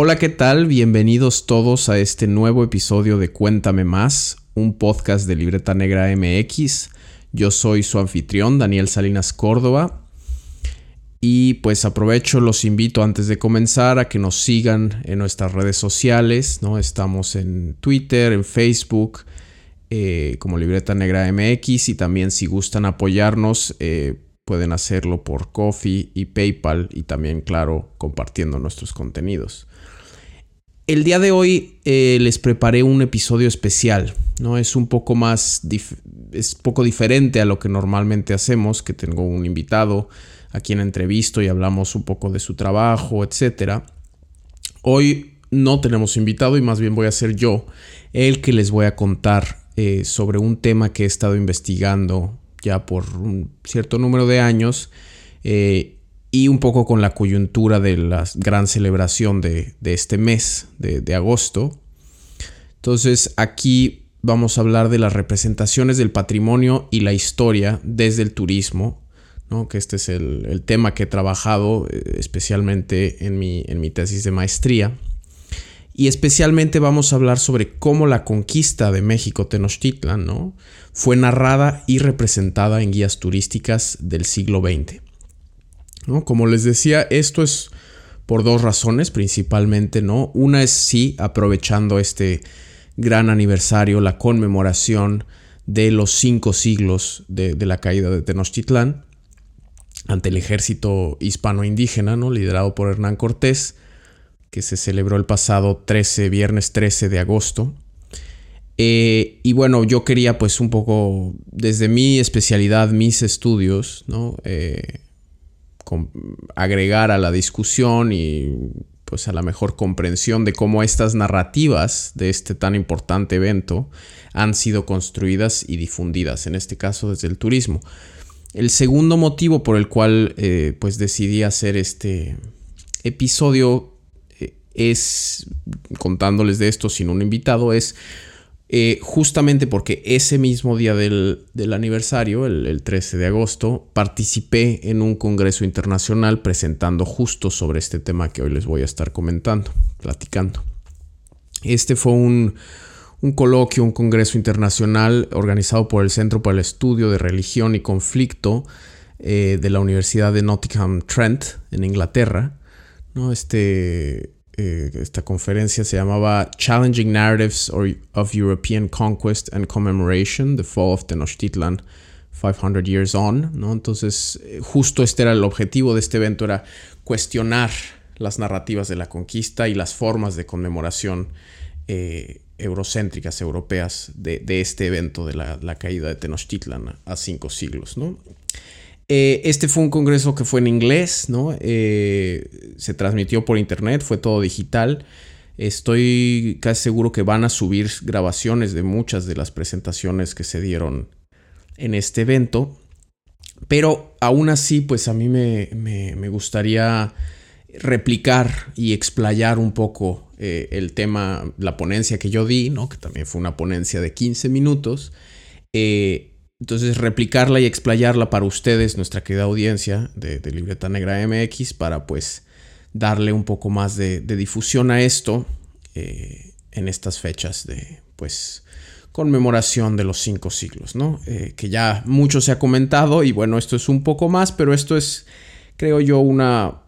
Hola, ¿qué tal? Bienvenidos todos a este nuevo episodio de Cuéntame Más, un podcast de Libreta Negra MX. Yo soy su anfitrión, Daniel Salinas Córdoba. Y pues aprovecho, los invito antes de comenzar a que nos sigan en nuestras redes sociales, ¿no? Estamos en Twitter, en Facebook, eh, como Libreta Negra MX y también si gustan apoyarnos eh, pueden hacerlo por Coffee y PayPal y también, claro, compartiendo nuestros contenidos. El día de hoy eh, les preparé un episodio especial, ¿no? Es un poco más, es poco diferente a lo que normalmente hacemos, que tengo un invitado a quien entrevisto y hablamos un poco de su trabajo, etc. Hoy no tenemos invitado y más bien voy a ser yo el que les voy a contar eh, sobre un tema que he estado investigando ya por un cierto número de años eh, y un poco con la coyuntura de la gran celebración de, este mes de, agosto. Entonces aquí vamos a hablar de las representaciones del patrimonio y la historia desde el turismo, ¿no? que este es el, tema que he trabajado eh, especialmente en mi, en mi tesis de maestría. Y especialmente vamos a hablar sobre cómo la conquista de México Tenochtitlan ¿no? fue narrada y representada en guías turísticas del siglo XX. Como les decía, esto es por dos razones principalmente, ¿no? Una es sí, aprovechando este gran aniversario, la conmemoración de los cinco siglos de, la caída de Tenochtitlán ante el ejército hispano-indígena, ¿no? liderado por Hernán Cortés, que se celebró el pasado 13, viernes 13 de agosto. Eh, y bueno, yo quería pues un poco, desde mi especialidad, mis estudios, ¿no? Eh, agregar a la discusión y pues a la mejor comprensión de cómo estas narrativas de este tan importante evento han sido construidas y difundidas, en este caso desde el turismo. El segundo motivo por el cual eh, pues decidí hacer este episodio eh, es, contándoles de esto sin un invitado, es eh, justamente porque ese mismo día del, aniversario, el, 13 de agosto, participé en un congreso internacional presentando justo sobre este tema que hoy les voy a estar comentando, platicando. Este fue un, coloquio, un congreso internacional organizado por el Centro para el Estudio de Religión y Conflicto eh, de la Universidad de Nottingham Trent en Inglaterra. ¿no? Este, eh, esta conferencia se llamaba Challenging Narratives of European Conquest and Commemoration, The Fall of Tenochtitlan 500 Years On, ¿no? Entonces, eh, justo este era el objetivo de este evento, era cuestionar las narrativas de la conquista y las formas de conmemoración eh, eurocéntricas europeas de, este evento de la, la, caída de Tenochtitlan a cinco siglos, ¿no? Eh, este fue un congreso que fue en inglés, ¿no? Eh, se transmitió por internet, fue todo digital. Estoy casi seguro que van a subir grabaciones de muchas de las presentaciones que se dieron en este evento. Pero aún así, pues a mí me, gustaría replicar y explayar un poco eh, el tema, la ponencia que yo di, ¿no? que también fue una ponencia de 15 minutos. Entonces, replicarla y explayarla para ustedes, nuestra querida audiencia de, Libreta Negra MX, para pues darle un poco más de, difusión a esto eh, en estas fechas de pues conmemoración de los cinco siglos, ¿no? Eh, que ya mucho se ha comentado y bueno, esto es un poco más, pero esto es, creo yo, una,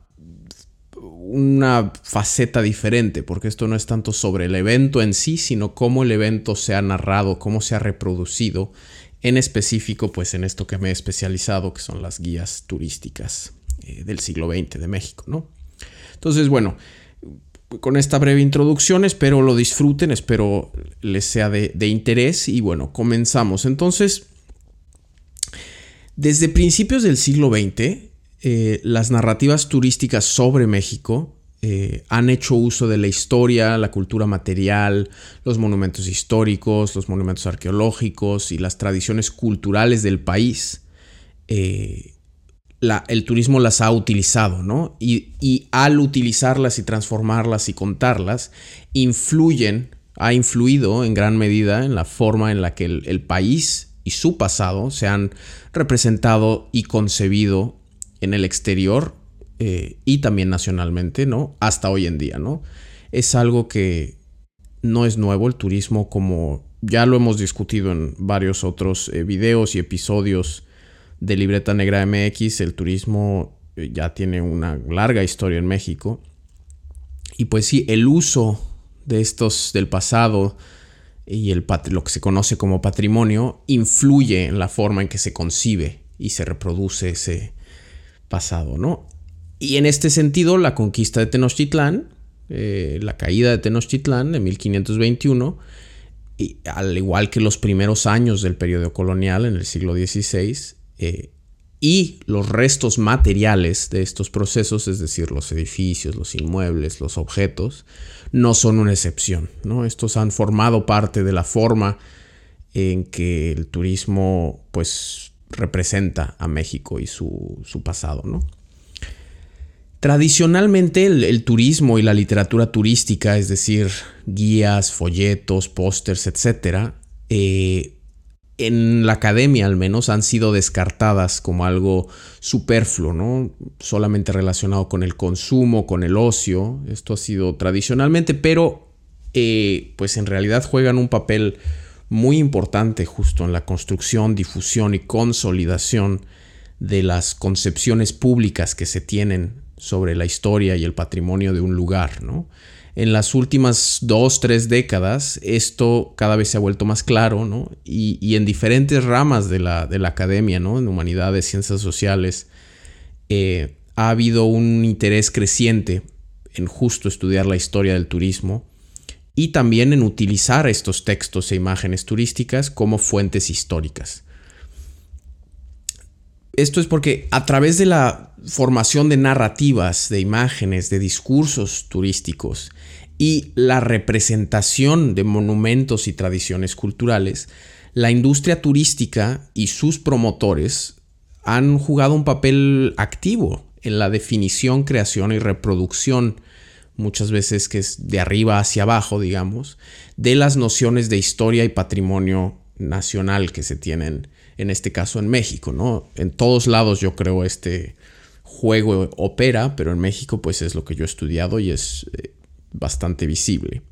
una faceta diferente, porque esto no es tanto sobre el evento en sí, sino cómo el evento se ha narrado, cómo se ha reproducido en específico pues en esto que me he especializado, que son las guías turísticas eh, del siglo XX de México, ¿no? Entonces, bueno, con esta breve introducción espero lo disfruten, espero les sea de, interés y bueno, comenzamos. Entonces, desde principios del siglo XX, eh, las narrativas turísticas sobre México eh, han hecho uso de la historia, la cultura material, los monumentos históricos, los monumentos arqueológicos y las tradiciones culturales del país. Eh, el turismo las ha utilizado, ¿no? Y, al utilizarlas y transformarlas y contarlas, influyen, ha influido en gran medida en la forma en la que el país y su pasado se han representado y concebido en el exterior eh, y también nacionalmente, ¿no? Hasta hoy en día, ¿no? es algo que no es nuevo. El turismo, como ya lo hemos discutido en varios otros eh, videos y episodios de Libreta Negra MX, el turismo eh, ya tiene una larga historia en México. Y pues sí, el uso de estos del pasado y el, lo que se conoce como patrimonio influye en la forma en que se concibe y se reproduce ese pasado, ¿no? Y en este sentido, la conquista de Tenochtitlán, eh, la caída de Tenochtitlán en 1521, y, al igual que los primeros años del periodo colonial en el siglo XVI, eh, y los restos materiales de estos procesos, es decir, los edificios, los inmuebles, los objetos, no son una excepción. ¿no? Estos han formado parte de la forma en que el turismo pues, representa a México y su, pasado. ¿no? Tradicionalmente el, turismo y la literatura turística, es decir, guías, folletos, pósters, etc., en la academia al menos han sido descartadas como algo superfluo, ¿no? Solamente relacionado con el consumo, con el ocio. Esto ha sido tradicionalmente, pero eh, pues en realidad juegan un papel muy importante justo en la construcción, difusión y consolidación de las concepciones públicas que se tienen sobre la historia y el patrimonio de un lugar, ¿no? en las últimas dos, tres décadas esto cada vez se ha vuelto más claro, ¿no? Y, en diferentes ramas de la, academia, ¿no? En humanidades, ciencias sociales, eh, ha habido un interés creciente en justo estudiar la historia del turismo y también en utilizar estos textos e imágenes turísticas como fuentes históricas. Esto es porque a través de la formación de narrativas, de imágenes, de discursos turísticos y la representación de monumentos y tradiciones culturales, la industria turística y sus promotores han jugado un papel activo en la definición, creación y reproducción, muchas veces que es de arriba hacia abajo, digamos, de las nociones de historia y patrimonio nacional que se tienen en este caso en México, ¿no? En todos lados yo creo este juego opera, pero en México pues es lo que yo he estudiado y es eh, bastante visible.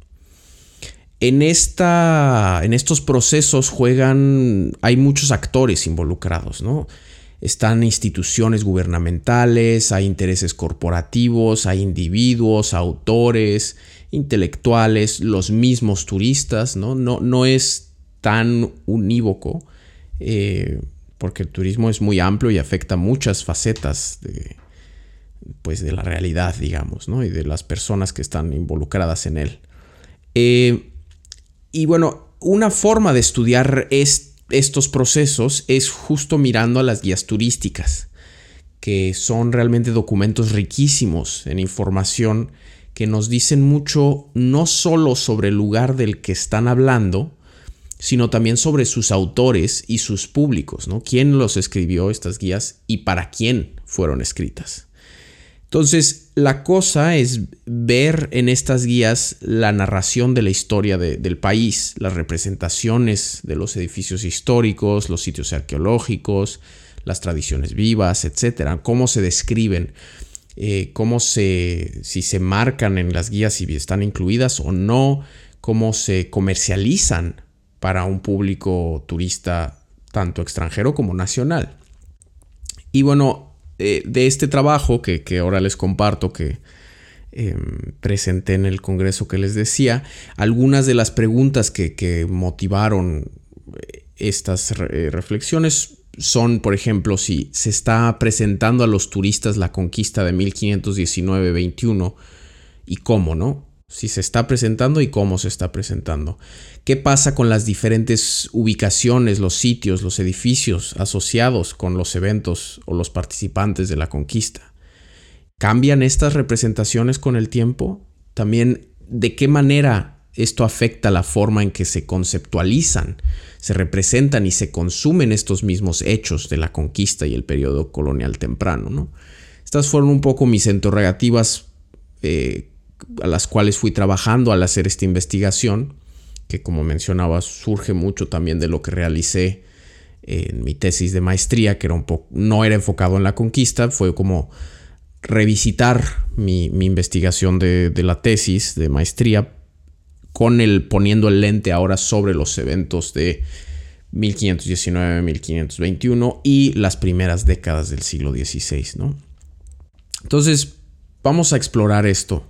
En, esta, en estos procesos juegan, hay muchos actores involucrados, ¿no? Están instituciones gubernamentales, hay intereses corporativos, hay individuos, autores, intelectuales, los mismos turistas, ¿no? No, no es tan unívoco eh, porque el turismo es muy amplio y afecta muchas facetas de, pues, de la realidad, digamos, ¿no? y de las personas que están involucradas en él. Eh, y bueno, una forma de estudiar estos procesos es justo mirando a las guías turísticas, que son realmente documentos riquísimos en información que nos dicen mucho no solo sobre el lugar del que están hablando, sino también sobre sus autores y sus públicos, ¿no? ¿Quién los escribió estas guías y para quién fueron escritas? Entonces, la cosa es ver en estas guías la narración de la historia del país, las representaciones de los edificios históricos, los sitios arqueológicos, las tradiciones vivas, etcétera, cómo se describen, eh, cómo se, si se marcan en las guías, si están incluidas o no, cómo se comercializan para un público turista tanto extranjero como nacional. Y bueno, eh, de este trabajo que, ahora les comparto, que em, presenté en el Congreso que les decía, algunas de las preguntas que, motivaron eh, estas eh, reflexiones son, por ejemplo, si se está presentando a los turistas la conquista de 1519-21 y cómo, ¿no? Si se está presentando y cómo se está presentando. ¿Qué pasa con las diferentes ubicaciones, los sitios, los edificios asociados con los eventos o los participantes de la conquista? ¿Cambian estas representaciones con el tiempo? También, ¿de qué manera esto afecta la forma en que se conceptualizan, se representan y se consumen estos mismos hechos de la conquista y el periodo colonial temprano? ¿no? Estas fueron un poco mis interrogativas eh, a las cuales fui trabajando al hacer esta investigación, que como mencionaba surge mucho también de lo que realicé en mi tesis de maestría, que era un no era enfocado en la conquista, fue como revisitar mi, investigación de, la tesis de maestría con el poniendo el lente ahora sobre los eventos de 1519-1521 y las primeras décadas del siglo XVI. ¿no? Entonces, vamos a explorar esto.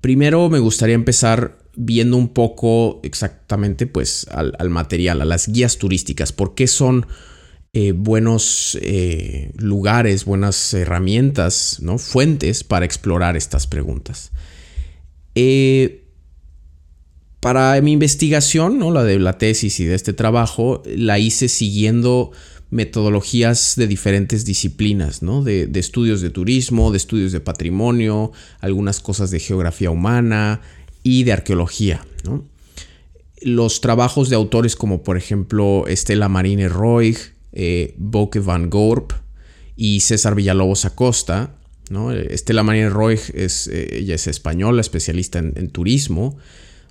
Primero me gustaría empezar viendo un poco exactamente pues al, al material, a las guías turísticas, por qué son eh, buenos eh, lugares, buenas herramientas, ¿no? fuentes para explorar estas preguntas. Eh, para mi investigación, ¿no? la de la tesis y de este trabajo, la hice siguiendo metodologías de diferentes disciplinas, ¿no? de, estudios de turismo, de estudios de patrimonio, algunas cosas de geografía humana y de arqueología. Los trabajos de autores como por ejemplo Estela Marine Roig, eh, Boke van Gorp y César Villalobos Acosta. ¿no? Estela María Roy es, eh, ella es española, especialista en, turismo.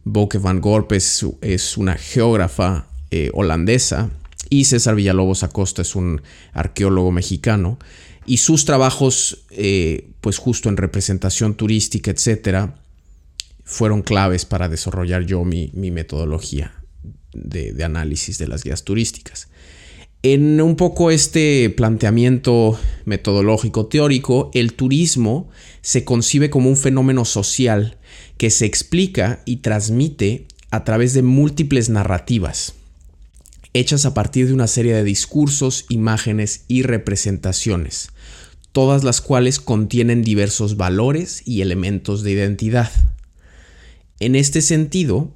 Boke van Gorp es, es una geógrafa eh, holandesa. Y César Villalobos Acosta es un arqueólogo mexicano. Y sus trabajos, pues justo en representación turística, etcétera, fueron claves para desarrollar yo mi, metodología de análisis de las guías turísticas. En un poco este planteamiento metodológico teórico, el turismo se concibe como un fenómeno social que se explica y transmite a través de múltiples narrativas, hechas a partir de una serie de discursos, imágenes y representaciones, todas las cuales contienen diversos valores y elementos de identidad. En este sentido,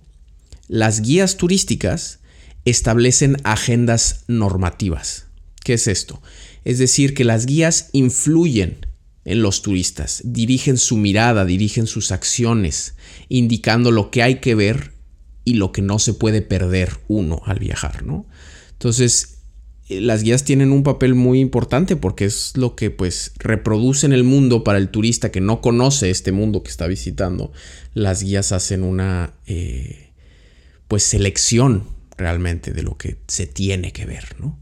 las guías turísticas establecen agendas normativas. ¿Qué es esto? Es decir, que las guías influyen en los turistas, dirigen su mirada, dirigen sus acciones, indicando lo que hay que ver y lo que no se puede perder uno al viajar, ¿no? Entonces, eh, las guías tienen un papel muy importante porque es lo que pues reproducen el mundo para el turista que no conoce este mundo que está visitando. Las guías hacen una eh, pues selección realmente de lo que se tiene que ver, ¿no?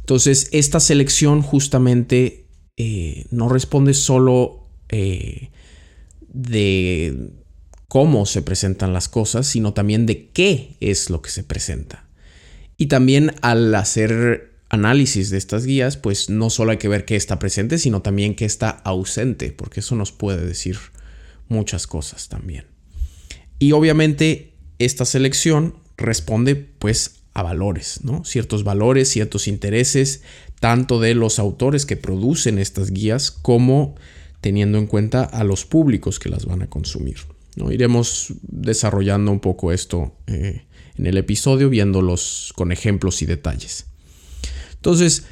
Entonces, esta selección justamente eh, no responde solo de cómo se presentan las cosas, sino también de qué es lo que se presenta. Y también al hacer análisis de estas guías, pues no solo hay que ver qué está presente, sino también qué está ausente, porque eso nos puede decir muchas cosas también. Y obviamente esta selección responde pues a valores, ¿no? Ciertos valores, ciertos intereses, tanto de los autores que producen estas guías como teniendo en cuenta a los públicos que las van a consumir. ¿No? Iremos desarrollando un poco esto eh, en el episodio, viéndolos con ejemplos y detalles. Entonces,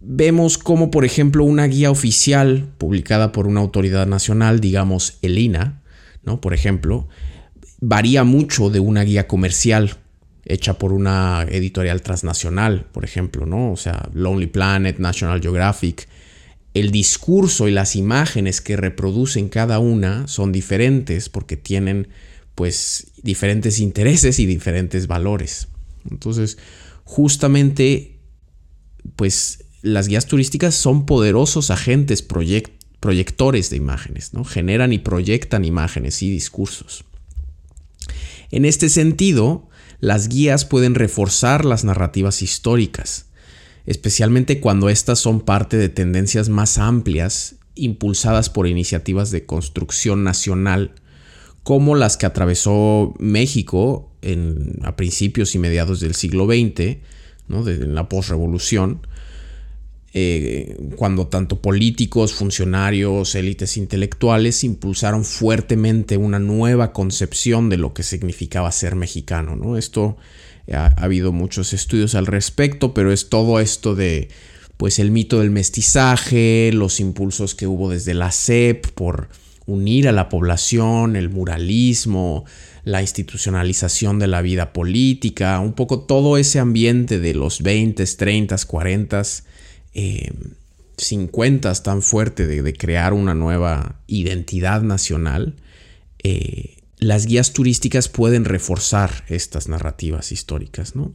vemos como, por ejemplo, una guía oficial publicada por una autoridad nacional, digamos el INA, ¿no? Por ejemplo, varía mucho de una guía comercial hecha por una editorial transnacional, por ejemplo, ¿no? O sea, Lonely Planet, National Geographic. El discurso y las imágenes que reproducen cada una son diferentes porque tienen pues diferentes intereses y diferentes valores. Entonces, justamente pues las guías turísticas son poderosos agentes proyectores de imágenes, ¿no? Generan y proyectan imágenes y discursos. En este sentido, las guías pueden reforzar las narrativas históricas, especialmente cuando éstas son parte de tendencias más amplias impulsadas por iniciativas de construcción nacional, como las que atravesó México a principios y mediados del siglo XX, ¿no? de, en la posrevolución, eh, cuando tanto políticos, funcionarios, élites intelectuales impulsaron fuertemente una nueva concepción de lo que significaba ser mexicano. ¿no? Esto ha, habido muchos estudios al respecto, pero es todo esto de pues el mito del mestizaje, los impulsos que hubo desde la SEP por unir a la población, el muralismo, la institucionalización de la vida política, un poco todo ese ambiente de los 20, 30, 40 eh, 50 tan fuerte de, crear una nueva identidad nacional, eh, las guías turísticas pueden reforzar estas narrativas históricas, ¿no?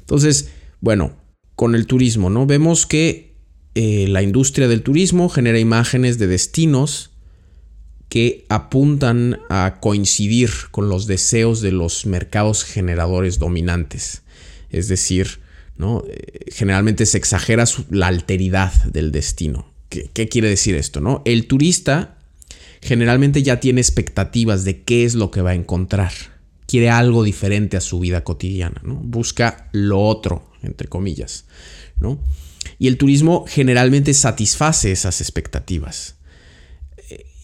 Entonces, bueno, con el turismo, ¿no? Vemos que eh, la industria del turismo genera imágenes de destinos que apuntan a coincidir con los deseos de los mercados generadores dominantes. Es decir, ¿no? Eh, generalmente se exagera la alteridad del destino. ¿Qué, ¿Qué, quiere decir esto? ¿no? El turista generalmente ya tiene expectativas de qué es lo que va a encontrar. Quiere algo diferente a su vida cotidiana. ¿no? Busca lo otro, entre comillas. ¿no? Y el turismo generalmente satisface esas expectativas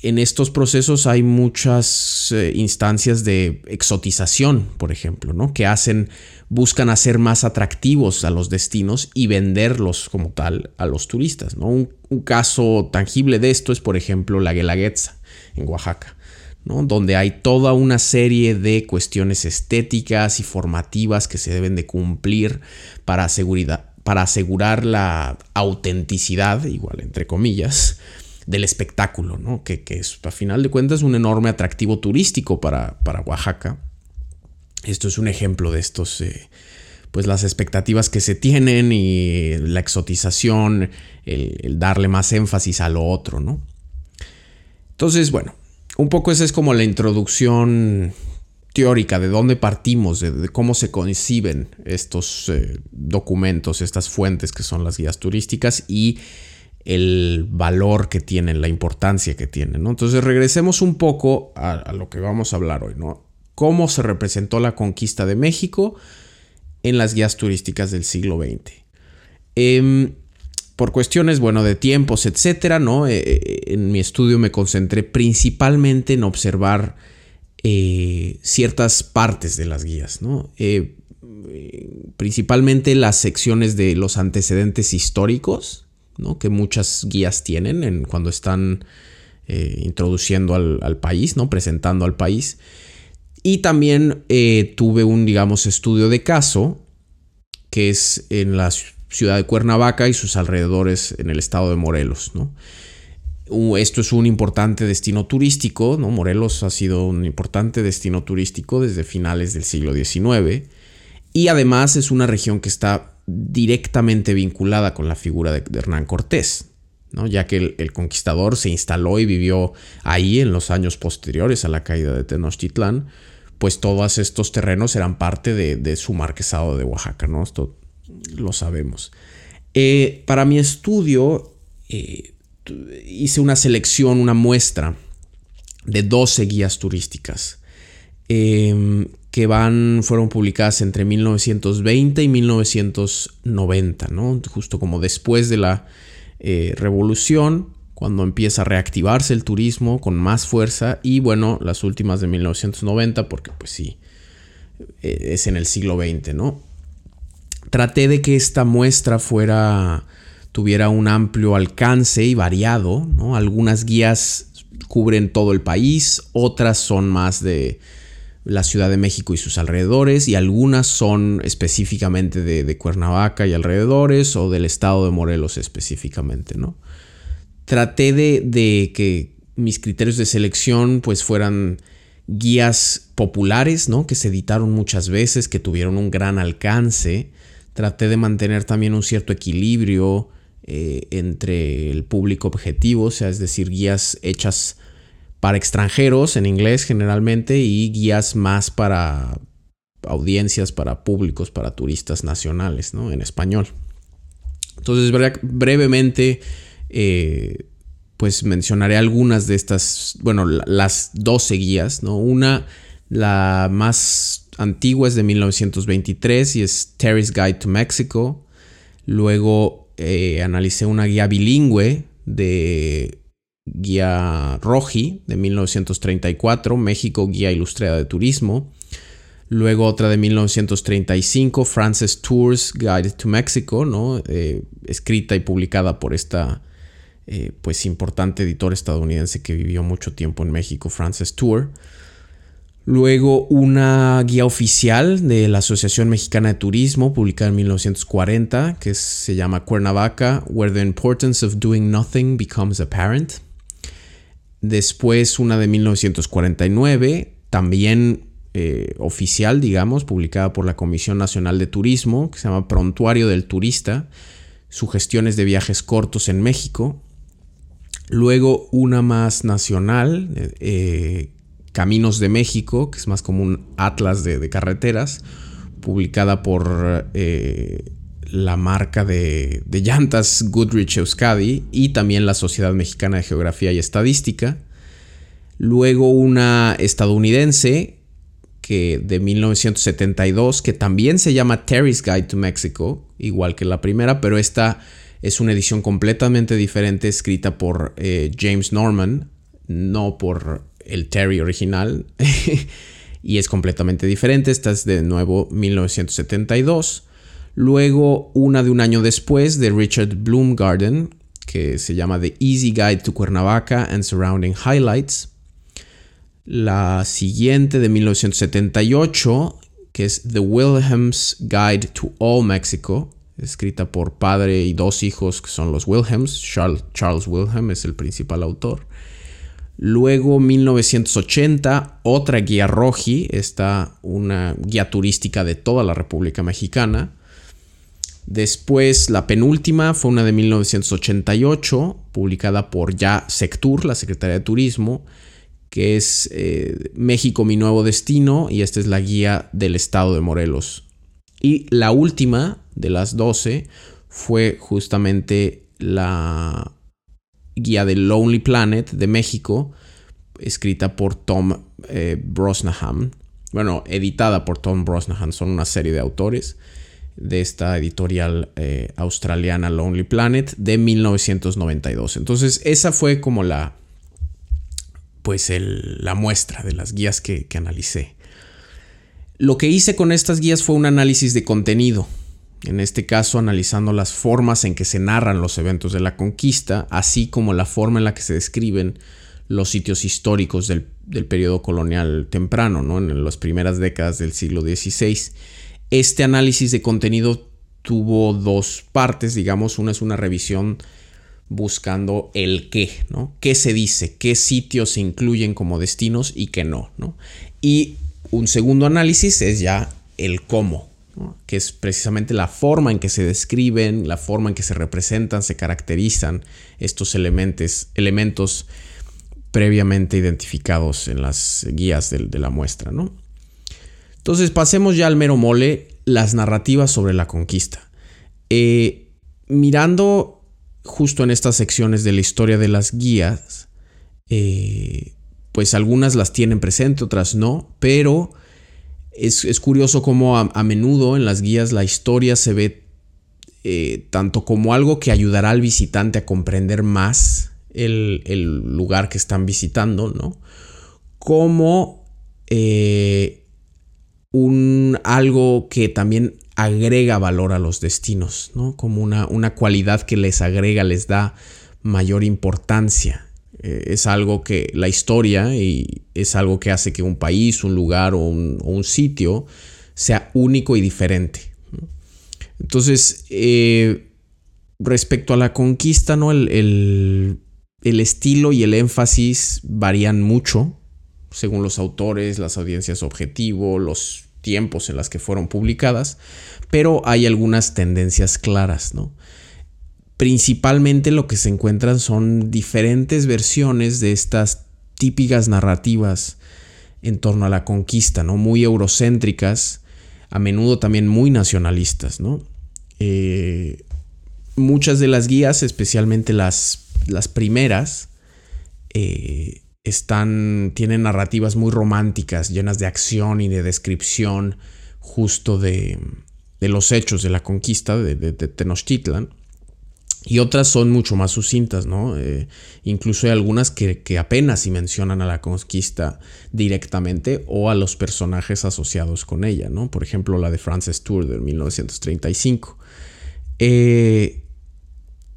en estos procesos hay muchas eh, instancias de exotización, por ejemplo, ¿no? que hacen, buscan hacer más atractivos a los destinos y venderlos como tal a los turistas. ¿no? Un, caso tangible de esto es, por ejemplo, la Guelaguetza en Oaxaca. ¿no? donde hay toda una serie de cuestiones estéticas y formativas que se deben de cumplir para, asegurar la autenticidad, igual entre comillas, del espectáculo, ¿no? que, es a final de cuentas un enorme atractivo turístico para, para Oaxaca. Esto es un ejemplo de estos, eh, pues las expectativas que se tienen y la exotización, el, darle más énfasis a lo otro, ¿no? Entonces, bueno, un poco esa es como la introducción teórica de dónde partimos, de, cómo se conciben estos eh, documentos, estas fuentes que son las guías turísticas y el valor que tienen, la importancia que tienen. Entonces regresemos un poco a, lo que vamos a hablar hoy, ¿no? Cómo se representó la conquista de México en las guías turísticas del siglo XX. Por cuestiones, bueno, de tiempos, etcétera, ¿no? Eh, eh, en mi estudio me concentré principalmente en observar eh, ciertas partes de las guías, ¿no? principalmente las secciones de los antecedentes históricos, que muchas guías tienen en, cuando están introduciendo al, país, ¿no? presentando al país. Y también tuve un, digamos, estudio de caso, que es en la ciudad de Cuernavaca y sus alrededores en el estado de Morelos. Esto es un importante destino turístico, ¿no? Morelos ha sido un importante destino turístico desde finales del siglo XIX y además es una región que está directamente vinculada con la figura de, Hernán Cortés, ¿no? ya que el, conquistador se instaló y vivió ahí en los años posteriores a la caída de Tenochtitlán, pues todos estos terrenos eran parte de, su marquesado de Oaxaca, ¿no? Lo sabemos. Eh, para mi estudio eh, hice una selección, una muestra de 12 guías turísticas. Em, que van, fueron publicadas entre 1920 y 1990, ¿no? Justo como después de la eh, revolución, cuando empieza a reactivarse el turismo con más fuerza y bueno, las últimas de 1990, porque pues sí, es en el siglo XX, ¿no? Traté de que esta muestra fuera, tuviera un amplio alcance y variado, ¿no? Algunas guías cubren todo el país, otras son más de la Ciudad de México y sus alrededores, y algunas son específicamente de, Cuernavaca y alrededores, o del estado de Morelos específicamente, ¿no? Traté de, que mis criterios de selección pues fueran guías populares, ¿no? Que se editaron muchas veces, que tuvieron un gran alcance. Traté de mantener también un cierto equilibrio eh, entre el público objetivo, o sea, es decir, guías hechas para extranjeros en inglés generalmente y guías más para audiencias, para públicos, para turistas nacionales, ¿no? En español. Entonces, brevemente, eh, pues mencionaré algunas de estas, bueno, las 12 guías, ¿no? Una, la más antigua es de 1923 y es Terry's Guide to Mexico. Luego eh, analicé una guía bilingüe de Guía Roji de 1934, México Guía Ilustrada de Turismo. Luego otra de 1935, Frances Tours Guide to Mexico, ¿no? Eh, escrita y publicada por esta eh, pues importante editor estadounidense que vivió mucho tiempo en México, Frances Tour. Luego una guía oficial de la Asociación Mexicana de Turismo, publicada en 1940, que se llama Cuernavaca, Where the Importance of Doing Nothing Becomes Apparent. Después una de 1949, también eh, oficial, digamos, publicada por la Comisión Nacional de Turismo, que se llama Prontuario del Turista, sugestiones de viajes cortos en México. Luego una más nacional, eh, Caminos de México, que es más como un atlas de, carreteras, publicada por eh, la marca de, llantas Goodrich Euskadi y también la Sociedad Mexicana de Geografía y Estadística. Luego una estadounidense que de 1972 que también se llama Terry's Guide to Mexico, igual que la primera, pero esta es una edición completamente diferente escrita por eh, James Norman, no por el Terry original, y es completamente diferente. Esta es de nuevo 1972. Luego una de un año después de Richard Bloomgarden, que se llama The Easy Guide to Cuernavaca and Surrounding Highlights. La siguiente de 1978, que es The Wilhelm's Guide to All Mexico, escrita por padre y dos hijos que son los Wilhelms. Charles, Charles Wilhelm es el principal autor. Luego 1980, otra guía roji, está una guía turística de toda la República Mexicana. Después la penúltima fue una de 1988, publicada por ya Sectur, la Secretaría de Turismo, que es eh, México mi nuevo destino y esta es la guía del estado de Morelos. Y la última de las 12 fue justamente la guía del Lonely Planet de México, escrita por Tom eh, Brosnahan. Bueno, editada por Tom Brosnahan, son una serie de autores de esta editorial eh, australiana Lonely Planet de 1992. Entonces, esa fue como la, pues la muestra de las guías que analicé. Lo que hice con estas guías fue un análisis de contenido, en este caso analizando las formas en que se narran los eventos de la conquista, así como la forma en la que se describen los sitios históricos del, periodo colonial temprano, ¿no? en las primeras décadas del siglo XVI. Este análisis de contenido tuvo dos partes, digamos, una es una revisión buscando el qué, ¿no? ¿Qué se dice? ¿Qué sitios se incluyen como destinos y qué no, ¿no? Y un segundo análisis es ya el cómo, que es precisamente la forma en que se describen, la forma en que se representan, se caracterizan estos elementos, elementos previamente identificados en las guías de, la muestra, ¿no? Entonces pasemos ya al mero mole, las narrativas sobre la conquista. Eh, mirando justo en estas secciones de la historia de las guías, eh, pues algunas las tienen presente, otras no, pero es, curioso cómo a, menudo en las guías la historia se ve eh, tanto como algo que ayudará al visitante a comprender más el, lugar que están visitando, ¿no? Como eh, un, algo que también agrega valor a los destinos, ¿no? Como una, una cualidad que les agrega, les da mayor importancia. Eh, es algo que la historia y es algo que hace que un país, un lugar o un, sitio sea único y diferente. Entonces, eh, respecto a la conquista, ¿no? El, el estilo y el énfasis varían mucho según los autores, las audiencias objetivo, los tiempos en las que fueron publicadas, pero hay algunas tendencias claras, ¿no? Principalmente lo que se encuentran son diferentes versiones de estas típicas narrativas en torno a la conquista, ¿no? Muy eurocéntricas, a menudo también muy nacionalistas, ¿no? Eh, muchas de las guías, especialmente las, las primeras, eh, están, tienen narrativas muy románticas, llenas de acción y de descripción justo de, los hechos de la conquista de, Tenochtitlan. Y otras son mucho más sucintas, ¿no? Eh, incluso hay algunas que, apenas si mencionan a la conquista directamente o a los personajes asociados con ella, ¿no? Por ejemplo, la de Frances Tour de 1935. Eh,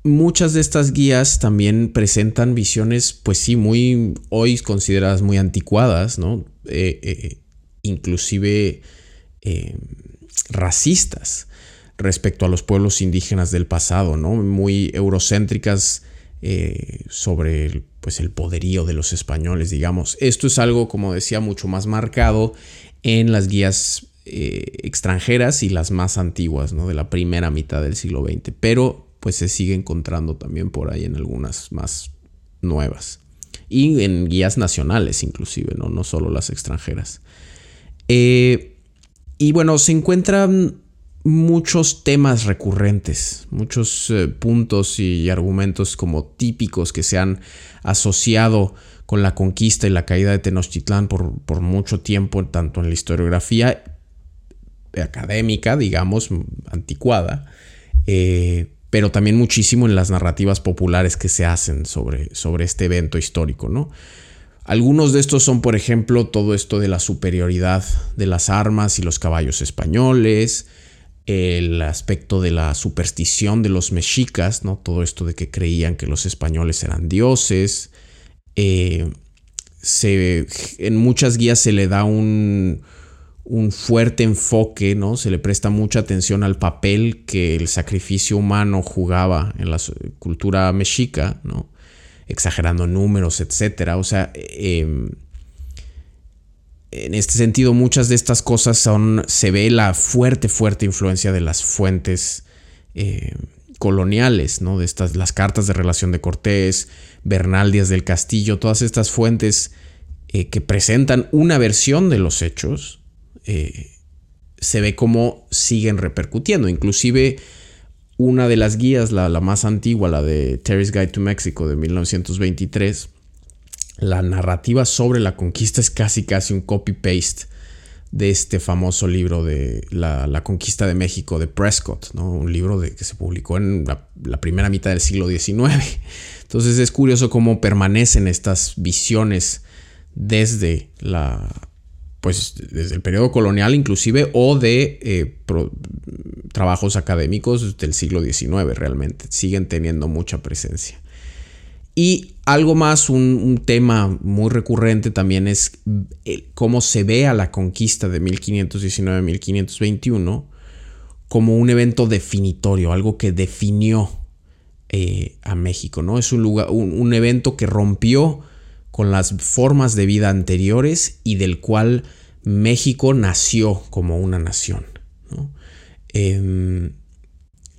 muchas de estas guías también presentan visiones, pues sí, muy hoy consideradas muy anticuadas, ¿no? Eh, inclusive racistas respecto a los pueblos indígenas del pasado, ¿no? Muy eurocéntricas sobre pues, el poderío de los españoles, digamos. Esto es algo, como decía, mucho más marcado en las guías extranjeras y las más antiguas, ¿no? De la primera mitad del siglo XX. Pero pues se sigue encontrando también por ahí en algunas más nuevas. Y en guías nacionales inclusive, no, no solo las extranjeras. Eh, y bueno, se encuentran muchos temas recurrentes, muchos eh, puntos y argumentos como típicos que se han asociado con la conquista y la caída de Tenochtitlán por, por mucho tiempo, tanto en la historiografía académica, digamos, anticuada, eh, pero también muchísimo en las narrativas populares que se hacen sobre, sobre este evento histórico, ¿no? Algunos de estos son, por ejemplo, todo esto de la superioridad de las armas y los caballos españoles, el aspecto de la superstición de los mexicas, ¿no? Todo esto de que creían que los españoles eran dioses. Eh, en muchas guías se le da un, un fuerte enfoque, ¿no? Se le presta mucha atención al papel que el sacrificio humano jugaba en la cultura mexica, ¿no? Exagerando números, etcétera. O sea, em, en este sentido, muchas de estas cosas son. se ve la fuerte, fuerte influencia de las fuentes eh, coloniales, ¿no? De estas, las cartas de relación de Cortés, Bernal Díaz del Castillo, todas estas fuentes eh, que presentan una versión de los hechos eh, se ve cómo siguen repercutiendo. Inclusive una de las guías, la, más antigua, la de Terry's Guide to Mexico de 1923, la narrativa sobre la conquista es casi casi un copy-paste de este famoso libro de la, conquista de México de Prescott, ¿no? un libro de, que se publicó en la, la, primera mitad del siglo XIX. Entonces es curioso cómo permanecen estas visiones desde la, pues desde el periodo colonial inclusive o de eh, trabajos académicos del siglo XIX realmente. Siguen teniendo mucha presencia. Y algo más, un, tema muy recurrente también es cómo se ve a la conquista de 1519-1521 como un evento definitorio, algo que definió eh, a México, ¿no? Es un, lugar, un evento que rompió con las formas de vida anteriores y del cual México nació como una nación. Em,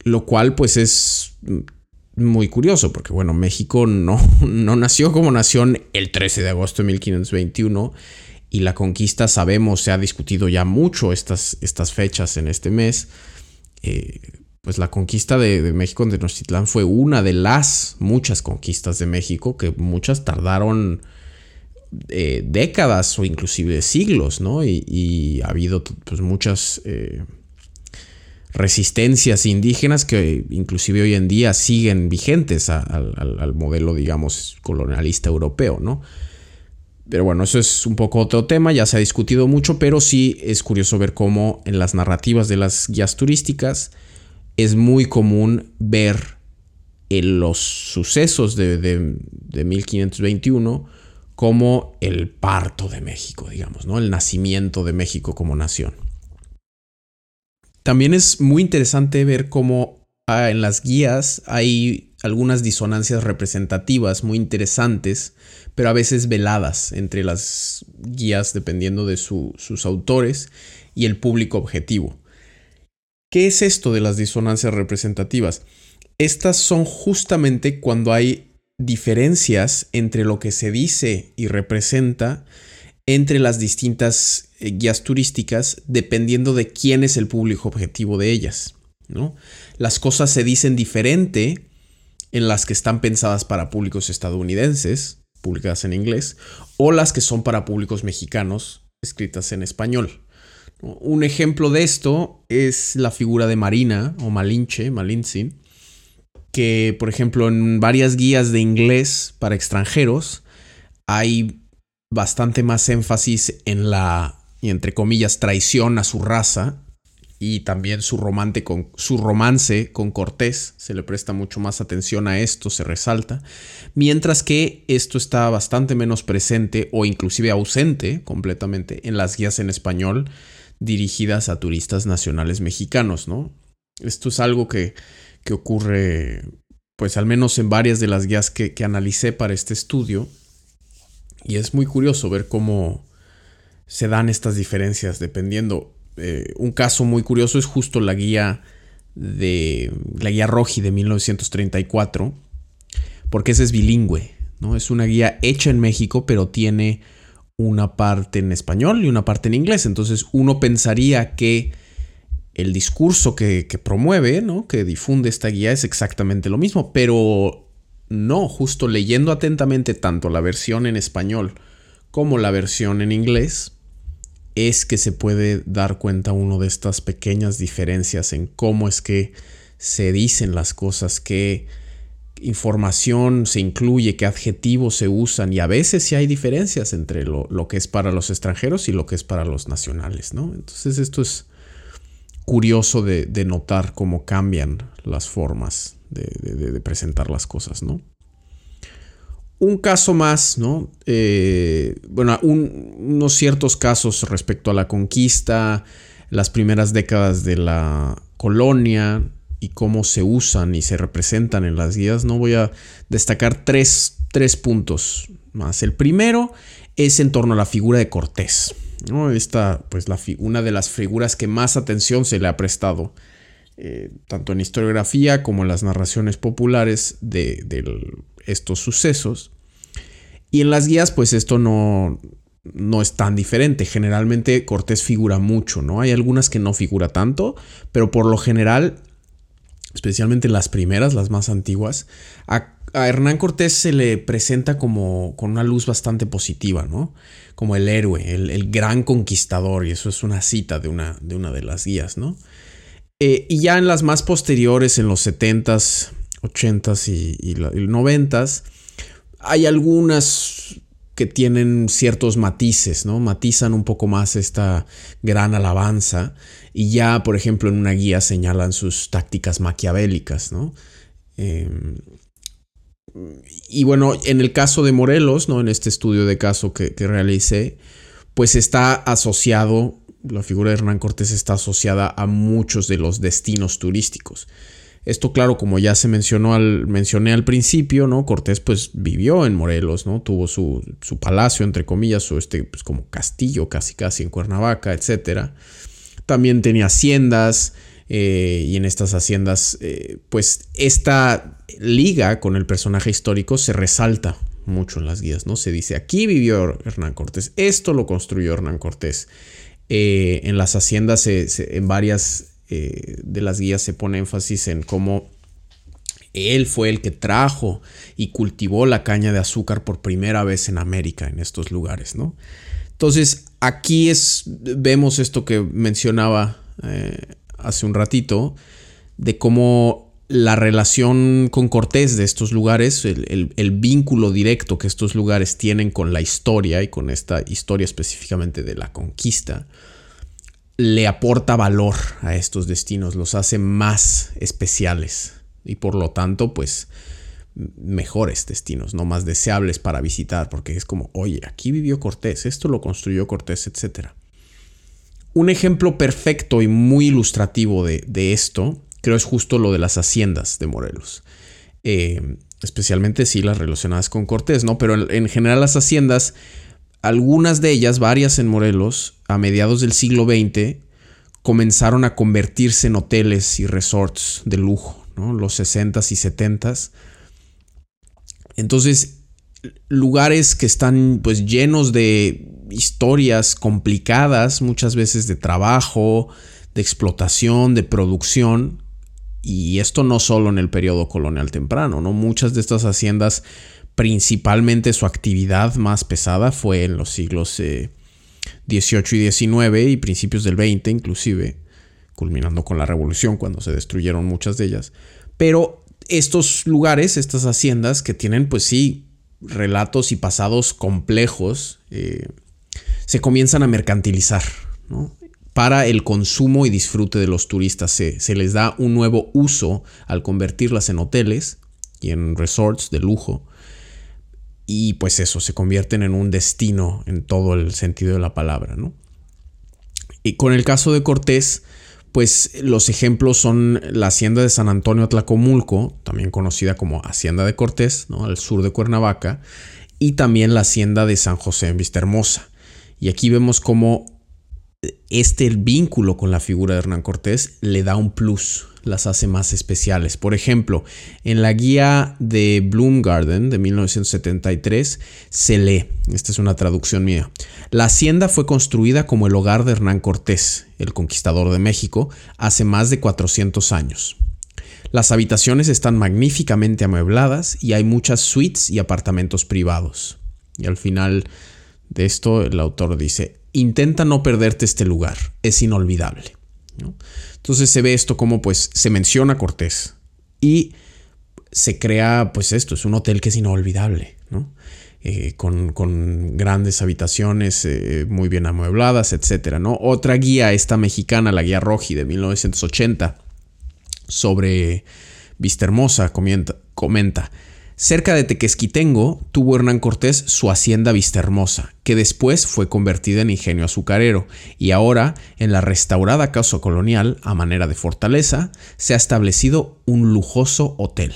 lo cual pues es muy curioso porque bueno, México no, no nació como nación el 13 de agosto de 1521 y la conquista sabemos, se ha discutido ya mucho estas, estas fechas en este mes. Eh, pues la conquista de, México en Tenochtitlán fue una de las muchas conquistas de México que muchas tardaron eh, décadas o inclusive siglos, ¿no? Y, ha habido pues, muchas eh, resistencias indígenas que inclusive hoy en día siguen vigentes al, modelo, digamos, colonialista europeo, ¿no? Pero bueno, eso es un poco otro tema, ya se ha discutido mucho, pero sí es curioso ver cómo en las narrativas de las guías turísticas es muy común ver en los sucesos de, de, de 1521 como el parto de México, digamos, ¿no? El nacimiento de México como nación. También es muy interesante ver cómo ah, en las guías hay algunas disonancias representativas muy interesantes, pero a veces veladas entre las guías dependiendo de sus autores y el público objetivo. ¿Qué es esto de las disonancias representativas? Estas son justamente cuando hay diferencias entre lo que se dice y representa entre las distintas eh, guías turísticas dependiendo de quién es el público objetivo de ellas. ¿no? Las cosas se dicen diferente en las que están pensadas para públicos estadounidenses, publicadas en inglés, o las que son para públicos mexicanos, escritas en español. Un ejemplo de esto es la figura de Marina o Malinche, Malintzin, que, por ejemplo, en varias guías de inglés para extranjeros hay bastante más énfasis en la, entre comillas, traición a su raza y también su, con, su romance con Cortés. Se le presta mucho más atención a esto, se resalta. Mientras que esto está bastante menos presente o inclusive ausente completamente en las guías en español dirigidas a turistas nacionales mexicanos, ¿no? Esto es algo que que ocurre, pues al menos en varias de las guías que, analicé para este estudio. Y es muy curioso ver cómo se dan estas diferencias dependiendo. Eh, un caso muy curioso es justo la guía de la guía Roji de 1934, porque esa es bilingüe, ¿no? Es una guía hecha en México, pero tiene una parte en español y una parte en inglés. Entonces uno pensaría que el discurso que, promueve, ¿no? que difunde esta guía es exactamente lo mismo, pero no, justo leyendo atentamente tanto la versión en español como la versión en inglés, es que se puede dar cuenta uno de estas pequeñas diferencias en cómo es que se dicen las cosas, qué información se incluye, qué adjetivos se usan y a veces sí hay diferencias entre lo, lo, que es para los extranjeros y lo que es para los nacionales, ¿no? Entonces esto es curioso de, notar cómo cambian las formas de, presentar las cosas, ¿no? Un caso más, ¿no? Eh, bueno, unos ciertos casos respecto a la conquista, las primeras décadas de la colonia y cómo se usan y se representan en las guías, ¿no? Voy a destacar tres, tres puntos más. El primero es en torno a la figura de Cortés. ¿no? Esta, pues una de las figuras que más atención se le ha prestado, eh, tanto en historiografía como en las narraciones populares de, estos sucesos. Y en las guías, pues esto no, no es tan diferente. Generalmente Cortés figura mucho, ¿no? Hay algunas que no figura tanto, pero por lo general, especialmente las primeras, las más antiguas, a, Hernán Cortés se le presenta como con una luz bastante positiva, ¿no? como el héroe, el, gran conquistador, y eso es una cita de una de, una de las guías, ¿no? Eh, y ya en las más posteriores, en los 70s, 80s y, 90s, hay algunas que tienen ciertos matices, ¿no? Matizan un poco más esta gran alabanza y ya, por ejemplo, en una guía señalan sus tácticas maquiavélicas, ¿no? Em, y bueno, en el caso de Morelos, ¿no? En este estudio de caso que, realicé, pues está asociado, la figura de Hernán Cortés está asociada a muchos de los destinos turísticos. Esto, claro, como ya se mencionó al, mencioné al principio, ¿no? Cortés pues vivió en Morelos, ¿no? Tuvo su, palacio, entre comillas, su este, pues como castillo casi casi en Cuernavaca, etc. También tenía haciendas, eh, y en estas haciendas, eh, pues esta liga con el personaje histórico se resalta mucho en las guías, ¿no? Se dice, aquí vivió Hernán Cortés, esto lo construyó Hernán Cortés. Eh, en las haciendas, en varias de las guías se pone énfasis en cómo él fue el que trajo y cultivó la caña de azúcar por primera vez en América, en estos lugares, ¿no? Entonces, aquí es, vemos esto que mencionaba hace un ratito, de cómo la relación con Cortés de estos lugares, el, vínculo directo que estos lugares tienen con la historia y con esta historia específicamente de la conquista, le aporta valor a estos destinos, los hace más especiales y por lo tanto, pues mejores destinos, no más deseables para visitar, porque es como, oye, aquí vivió Cortés, esto lo construyó Cortés, etcétera. Un ejemplo perfecto y muy ilustrativo de, esto, creo es justo lo de las haciendas de Morelos. Eh, especialmente si las relacionadas con Cortés, ¿no? Pero en, general las haciendas, algunas de ellas, varias en Morelos, a mediados del siglo XX, comenzaron a convertirse en hoteles y resorts de lujo, ¿no? Los 60s y 70s. Entonces, lugares que están pues llenos de historias complicadas, muchas veces de trabajo, de explotación, de producción. Y esto no solo en el periodo colonial temprano, ¿no? Muchas de estas haciendas, principalmente su actividad más pesada fue en los siglos XVIII eh, y XIX y principios del XX inclusive, culminando con la revolución cuando se destruyeron muchas de ellas. Pero estos lugares, estas haciendas que tienen pues sí relatos y pasados complejos, eh, se comienzan a mercantilizar para el consumo y disfrute de los turistas. Se, les da un nuevo uso al convertirlas en hoteles y en resorts de lujo. Y pues eso, se convierten en un destino en todo el sentido de la palabra. Y con el caso de Cortés, pues los ejemplos son la hacienda de San Antonio Atlacomulco, también conocida como Hacienda de Cortés, ¿no? al sur de Cuernavaca, y también la hacienda de San José en Vistahermosa. Y aquí vemos cómo este vínculo con la figura de Hernán Cortés le da un plus, las hace más especiales. Por ejemplo, en la guía de Bloom Garden de 1973 se lee, esta es una traducción mía, la hacienda fue construida como el hogar de Hernán Cortés, el conquistador de México, hace más de 400 años. Las habitaciones están magníficamente amuebladas y hay muchas suites y apartamentos privados. Y al final de esto el autor dice, intenta no perderte este lugar, es inolvidable. Entonces se ve esto como pues se menciona Cortés y se crea pues esto, es un hotel que es inolvidable, eh, con, grandes habitaciones eh, muy bien amuebladas, etc. ¿no? Otra guía, esta mexicana, la guía Roji de 1980, sobre Vista Hermosa, comenta Cerca de Tequesquitengo tuvo Hernán Cortés su hacienda Vistahermosa, que después fue convertida en ingenio azucarero, y ahora, en la restaurada casa colonial, a manera de fortaleza, se ha establecido un lujoso hotel.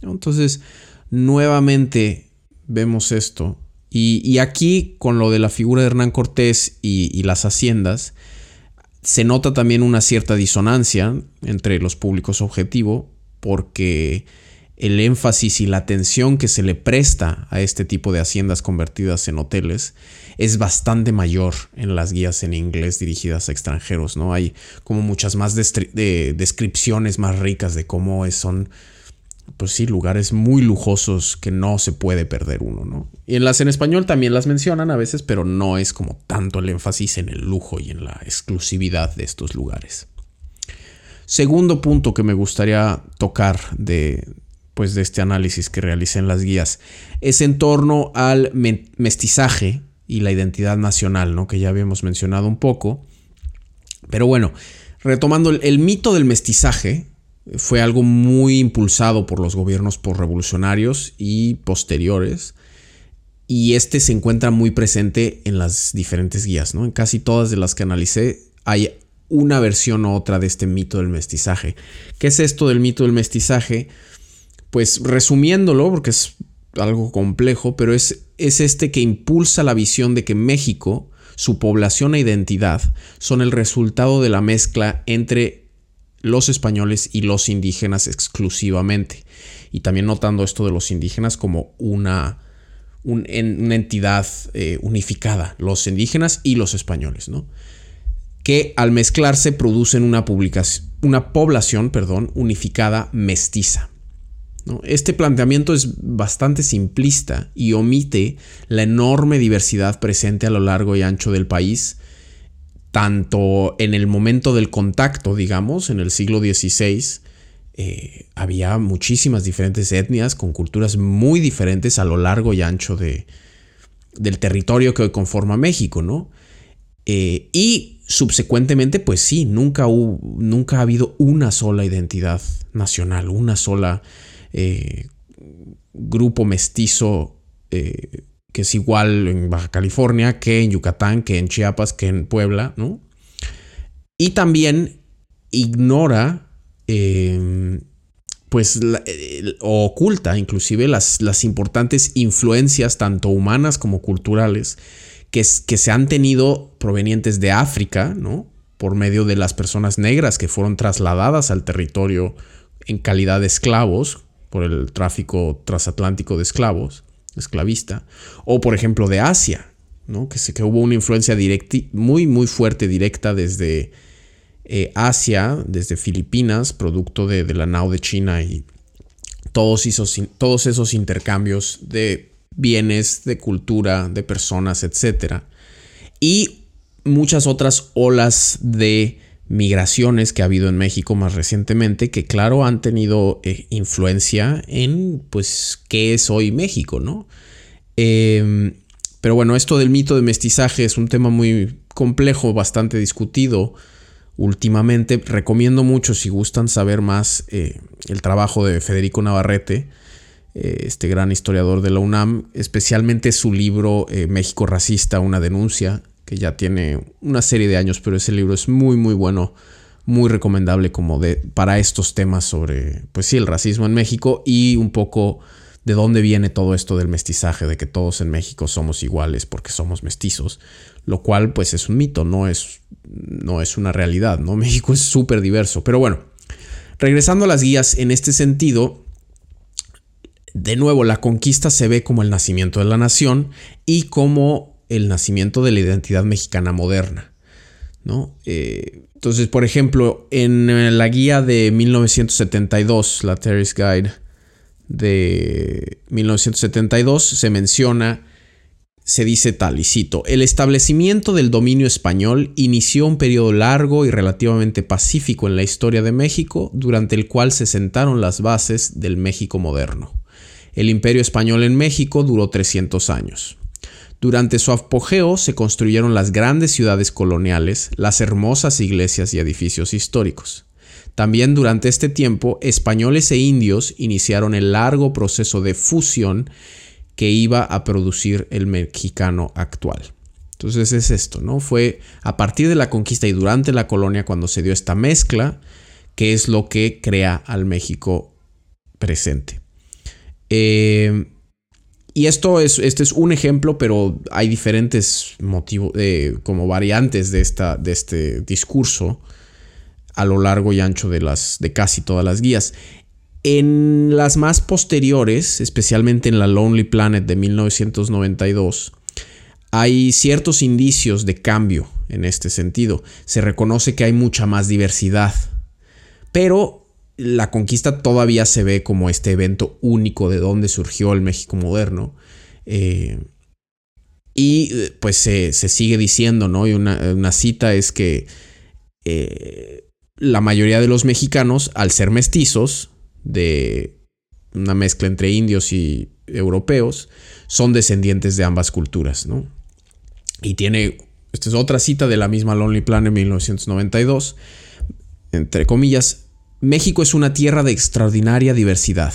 Entonces, nuevamente vemos esto. Y, aquí, con lo de la figura de Hernán Cortés y las haciendas, se nota también una cierta disonancia entre los públicos objetivo, porque el énfasis y la atención que se le presta a este tipo de haciendas convertidas en hoteles es bastante mayor en las guías en inglés dirigidas a extranjeros, ¿no? Hay como muchas más descripciones más ricas de cómo son, pues sí, lugares muy lujosos que no se puede perder uno, ¿no? Y en las en español también las mencionan a veces, pero no es como tanto el énfasis en el lujo y en la exclusividad de estos lugares. Segundo punto que me gustaría tocar de, pues, de este análisis que realicé en las guías es en torno al mestizaje y la identidad nacional, ¿no? que ya habíamos mencionado un poco. Pero bueno, retomando el, mito del mestizaje, fue algo muy impulsado por los gobiernos revolucionarios y posteriores. Y este se encuentra muy presente en las diferentes guías, ¿no? En casi todas de las que analicé hay una versión u otra de este mito del mestizaje. ¿Qué es esto del mito del mestizaje? Pues resumiéndolo, porque es algo complejo, pero es, es este que impulsa la visión de que México, su población e identidad, son el resultado de la mezcla entre los españoles y los indígenas exclusivamente. Y también notando esto de los indígenas como una, una entidad eh, unificada, los indígenas y los españoles, ¿no? que al mezclarse producen una, una población perdón, unificada mestiza. Este planteamiento es bastante simplista y omite la enorme diversidad presente a lo largo y ancho del país, tanto en el momento del contacto, digamos, en el siglo XVI, eh, había muchísimas diferentes etnias con culturas muy diferentes a lo largo y ancho de, del territorio que hoy conforma México, ¿no? Eh, y subsecuentemente, pues sí, nunca, nunca ha habido una sola identidad nacional, una sola eh, grupo mestizo eh, que es igual en Baja California que en Yucatán, que en Chiapas, que en Puebla, ¿no? Y también ignora, eh, pues, o oculta inclusive las, las, importantes influencias, tanto humanas como culturales, que, que se han tenido provenientes de África, ¿no? Por medio de las personas negras que fueron trasladadas al territorio en calidad de esclavos, por el tráfico transatlántico de esclavos, esclavista, o por ejemplo de Asia, ¿no? que, que hubo una influencia directa, muy, muy fuerte, directa desde eh, Asia, desde Filipinas, producto de, la nao de China y todos esos, todos esos intercambios de bienes, de cultura, de personas, etc. Y muchas otras olas de migraciones que ha habido en México más recientemente, que claro han tenido eh, influencia en, pues, qué es hoy México, ¿no? Em, pero bueno, esto del mito de mestizaje es un tema muy complejo, bastante discutido últimamente. Recomiendo mucho, si gustan saber más, eh, el trabajo de Federico Navarrete, eh, este gran historiador de la UNAM, especialmente su libro México Racista, una denuncia, que ya tiene una serie de años, pero ese libro es muy, muy bueno, muy recomendable como de, para estos temas sobre, pues sí, el racismo en México y un poco de dónde viene todo esto del mestizaje, de que todos en México somos iguales porque somos mestizos, lo cual pues es un mito, no es, no es una realidad, ¿no? México es súper diverso, pero bueno, Regresando a las guías, en este sentido, de nuevo, la conquista se ve como el nacimiento de la nación y como el nacimiento de la identidad mexicana moderna. ¿no? Eh, entonces, por ejemplo, en la guía de 1972, la Terry's Guide de 1972, se menciona, se dice tal, y cito, el establecimiento del dominio español inició un periodo largo y relativamente pacífico en la historia de México, durante el cual se sentaron las bases del México moderno. El imperio español en México duró 300 años. Durante su apogeo se construyeron las grandes ciudades coloniales, las hermosas iglesias y edificios históricos. También durante este tiempo, españoles e indios iniciaron el largo proceso de fusión que iba a producir el mexicano actual. Entonces es esto, ¿no? Fue a partir de la conquista y durante la colonia cuando se dio esta mezcla, que es lo que crea al México presente. Eh, y esto es, este es un ejemplo, pero hay diferentes motivos, eh, como variantes de, esta, de este discurso a lo largo y ancho de, las, de casi todas las guías. En las más posteriores, especialmente en la Lonely Planet de 1992, hay ciertos indicios de cambio en este sentido. Se reconoce que hay mucha más diversidad, pero la conquista todavía se ve como este evento único de donde surgió el México moderno. Eh, y eh, pues se, sigue diciendo, ¿no? Y una, cita es que eh, la mayoría de los mexicanos, al ser mestizos, de una mezcla entre indios y europeos, son descendientes de ambas culturas, ¿no? Y tiene, esta es otra cita de la misma Lonely Planet 1992, entre comillas, México es una tierra de extraordinaria diversidad.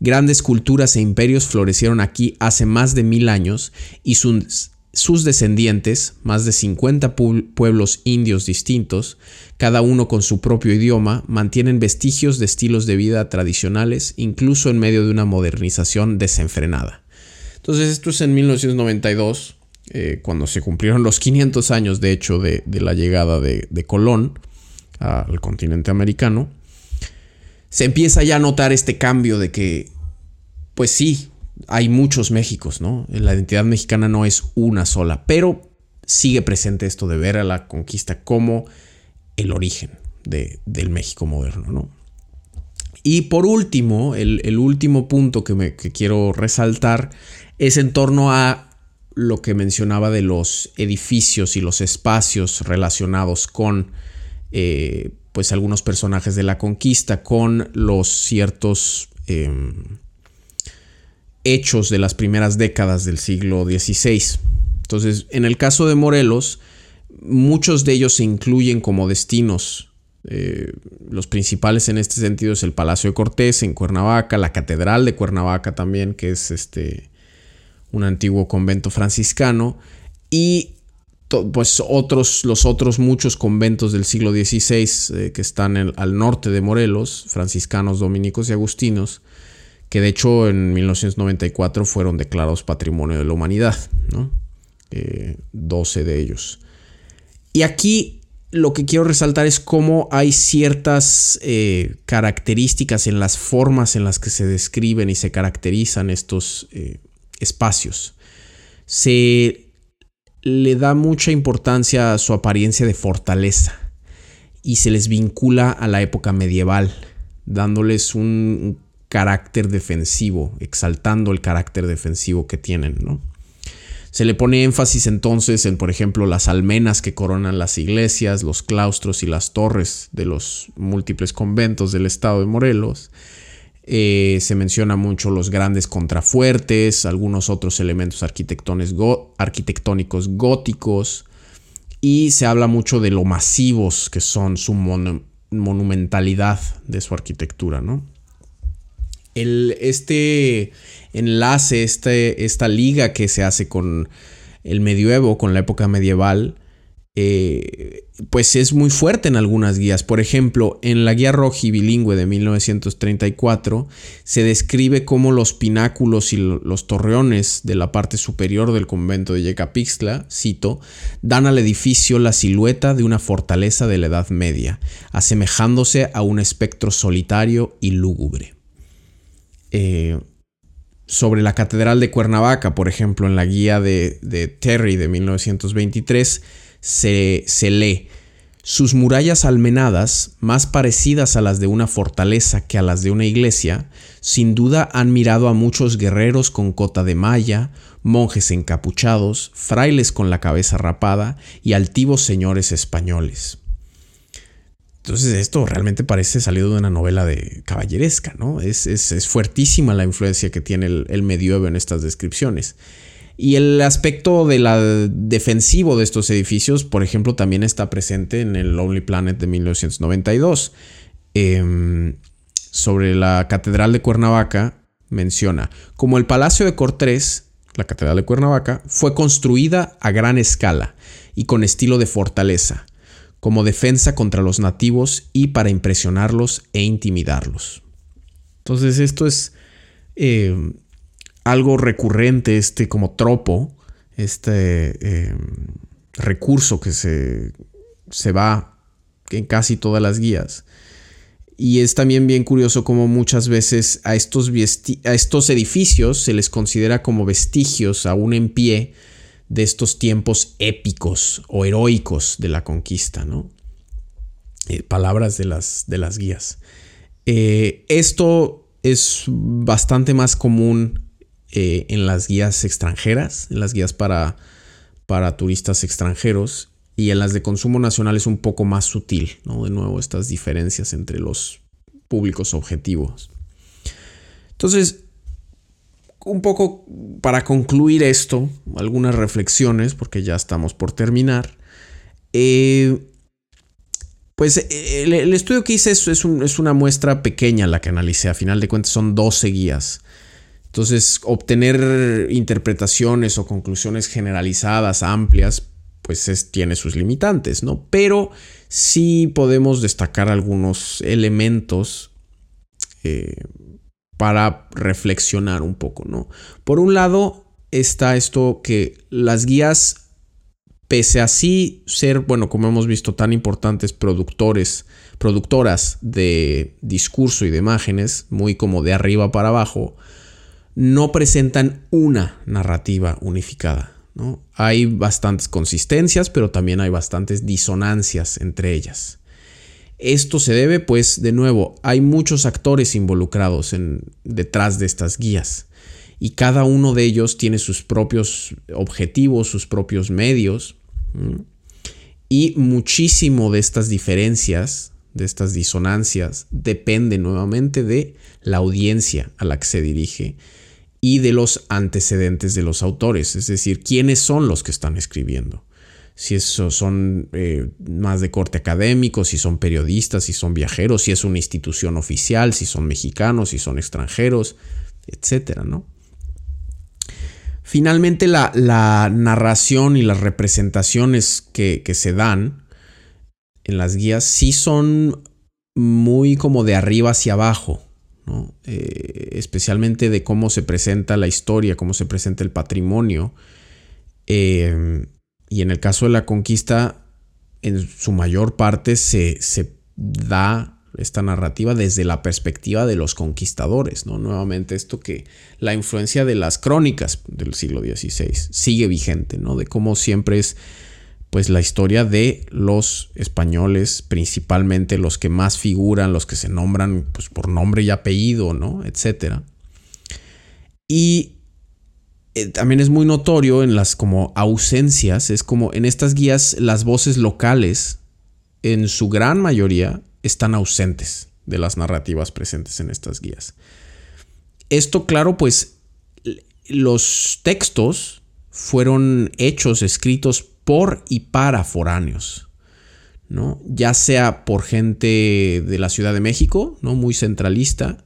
Grandes culturas e imperios florecieron aquí hace más de mil años y sus, descendientes, más de 50 pueblos indios distintos, cada uno con su propio idioma, mantienen vestigios de estilos de vida tradicionales, incluso en medio de una modernización desenfrenada. Entonces esto es en 1992, eh, cuando se cumplieron los 500 años, de hecho, de, la llegada de Colón al continente americano se empieza ya a notar este cambio de que, pues sí, hay muchos Méxicos, ¿no? La identidad mexicana no es una sola, pero sigue presente esto de ver a la conquista como el origen del México moderno, ¿no? Y por último, el, último punto que, me, quiero resaltar es en torno a lo que mencionaba de los edificios y los espacios relacionados con eh, pues algunos personajes de la conquista con los ciertos em, hechos de las primeras décadas del siglo XVI. Entonces, en el caso de Morelos, muchos de ellos se incluyen como destinos. Eh, los principales en este sentido es el Palacio de Cortés en Cuernavaca, la Catedral de Cuernavaca también, que es este un antiguo convento franciscano, y pues otros, los otros muchos conventos del siglo XVI eh, que están al norte de Morelos, franciscanos, dominicos y agustinos, que de hecho en 1994 fueron declarados Patrimonio de la Humanidad, ¿no? 12 eh, de ellos. Y aquí lo que quiero resaltar es cómo hay ciertas eh, características en las formas en las que se describen y se caracterizan estos espacios. Se le da mucha importancia a su apariencia de fortaleza y se les vincula a la época medieval, dándoles un carácter defensivo, exaltando el carácter defensivo que tienen, ¿no? Se le pone énfasis entonces en, por ejemplo, las almenas que coronan las iglesias, los claustros y las torres de los múltiples conventos del estado de Morelos, eh, se menciona mucho los grandes contrafuertes, algunos otros elementos arquitectónicos góticos y se habla mucho de lo masivos que son su monumentalidad de su arquitectura. ¿no? El, este enlace, este, esta liga que se hace con el medioevo, con la época medieval, eh, pues es muy fuerte en algunas guías. Por ejemplo, en la guía roji bilingüe de 1934 se describe cómo los pináculos y los torreones de la parte superior del convento de Yecapixtla, cito, dan al edificio la silueta de una fortaleza de la Edad Media, asemejándose a un espectro solitario y lúgubre. Eh, sobre la Catedral de Cuernavaca, por ejemplo, en la guía de, de Terry de 1923, se, lee, sus murallas almenadas, más parecidas a las de una fortaleza que a las de una iglesia, sin duda han mirado a muchos guerreros con cota de malla, monjes encapuchados, frailes con la cabeza rapada y altivos señores españoles. Entonces esto realmente parece salido de una novela de caballeresca, ¿no? Es, es, fuertísima la influencia que tiene el, el medioevo en estas descripciones. Y el aspecto de la defensivo de estos edificios, por ejemplo, también está presente en el Lonely Planet de 1992. Em, sobre la Catedral de Cuernavaca menciona, como el Palacio de Cortés, la Catedral de Cuernavaca, fue construida a gran escala y con estilo de fortaleza, como defensa contra los nativos y para impresionarlos e intimidarlos. Entonces esto es em, algo recurrente, este como tropo, este em, recurso que se, se va en casi todas las guías. Y es también bien curioso como muchas veces a estos, a estos edificios se les considera como vestigios aún en pie de estos tiempos épicos o heroicos de la conquista, ¿no? Eh, palabras de las, de las guías. Eh, esto es bastante más común eh, en las guías extranjeras, en las guías para, para turistas extranjeros y en las de consumo nacional es un poco más sutil, ¿no? De nuevo, estas diferencias entre los públicos objetivos. Entonces, un poco para concluir esto, algunas reflexiones, porque ya estamos por terminar. Eh, pues eh, el, estudio que hice es, es, es, una muestra pequeña la que analicé, a final de cuentas son 12 guías. Entonces, obtener interpretaciones o conclusiones generalizadas, amplias, pues tiene sus limitantes, ¿no? Pero sí podemos destacar algunos elementos eh, para reflexionar un poco, ¿no? Por un lado está esto que las guías, pese a sí ser, bueno, como hemos visto, tan importantes productores, productoras de discurso y de imágenes, muy como de arriba para abajo, no presentan una narrativa unificada. Hay bastantes consistencias, pero también hay bastantes disonancias entre ellas. Esto se debe, pues, de nuevo, hay muchos actores involucrados detrás de estas guías y cada uno de ellos tiene sus propios objetivos, sus propios medios. Y muchísimo de estas diferencias, de estas disonancias, depende nuevamente de la audiencia a la que se dirige y de los antecedentes de los autores, es decir, quiénes son los que están escribiendo. Si esos son eh, más de corte académico, si son periodistas, si son viajeros, si es una institución oficial, si son mexicanos, si son extranjeros, etcétera, ¿no? Finalmente, la, narración y las representaciones que, que se dan en las guías sí son muy como de arriba hacia abajo. Eh, especialmente de cómo se presenta la historia, cómo se presenta el patrimonio. Eh, y en el caso de la conquista, en su mayor parte se, da esta narrativa desde la perspectiva de los conquistadores, ¿no? Nuevamente esto que la influencia de las crónicas del siglo XVI sigue vigente, ¿no? De cómo siempre es pues la historia de los españoles, principalmente los que más figuran, los que se nombran pues, por nombre y apellido, ¿no? Etcétera. Y eh, también es muy notorio en las como ausencias, es como en estas guías las voces locales, en su gran mayoría, están ausentes de las narrativas presentes en estas guías. Esto, claro, pues los textos fueron hechos, escritos por y para foráneos, ¿no? Ya sea por gente de la Ciudad de México, ¿no? Muy centralista.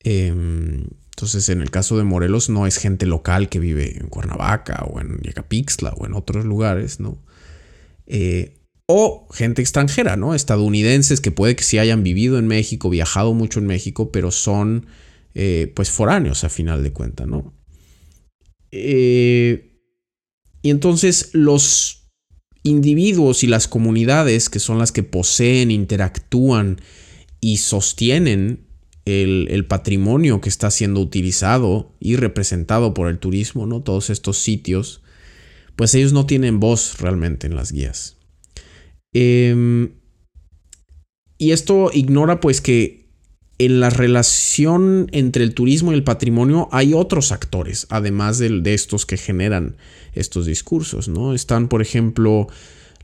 Em, entonces, en el caso de Morelos, no es gente local que vive en Cuernavaca o en Yecapixtla o en otros lugares, ¿no? eh, o gente extranjera, ¿no? Estadounidenses que puede que sí hayan vivido en México, viajado mucho en México, pero son eh, pues foráneos a final de cuentas, ¿no? Y entonces los individuos y las comunidades que son las que poseen, interactúan y sostienen el, patrimonio que está siendo utilizado y representado por el turismo, ¿no? Todos estos sitios, pues ellos no tienen voz realmente en las guías. Em, y esto ignora pues que en la relación entre el turismo y el patrimonio hay otros actores, además de, de estos que generan estos discursos, ¿no? Están, por ejemplo,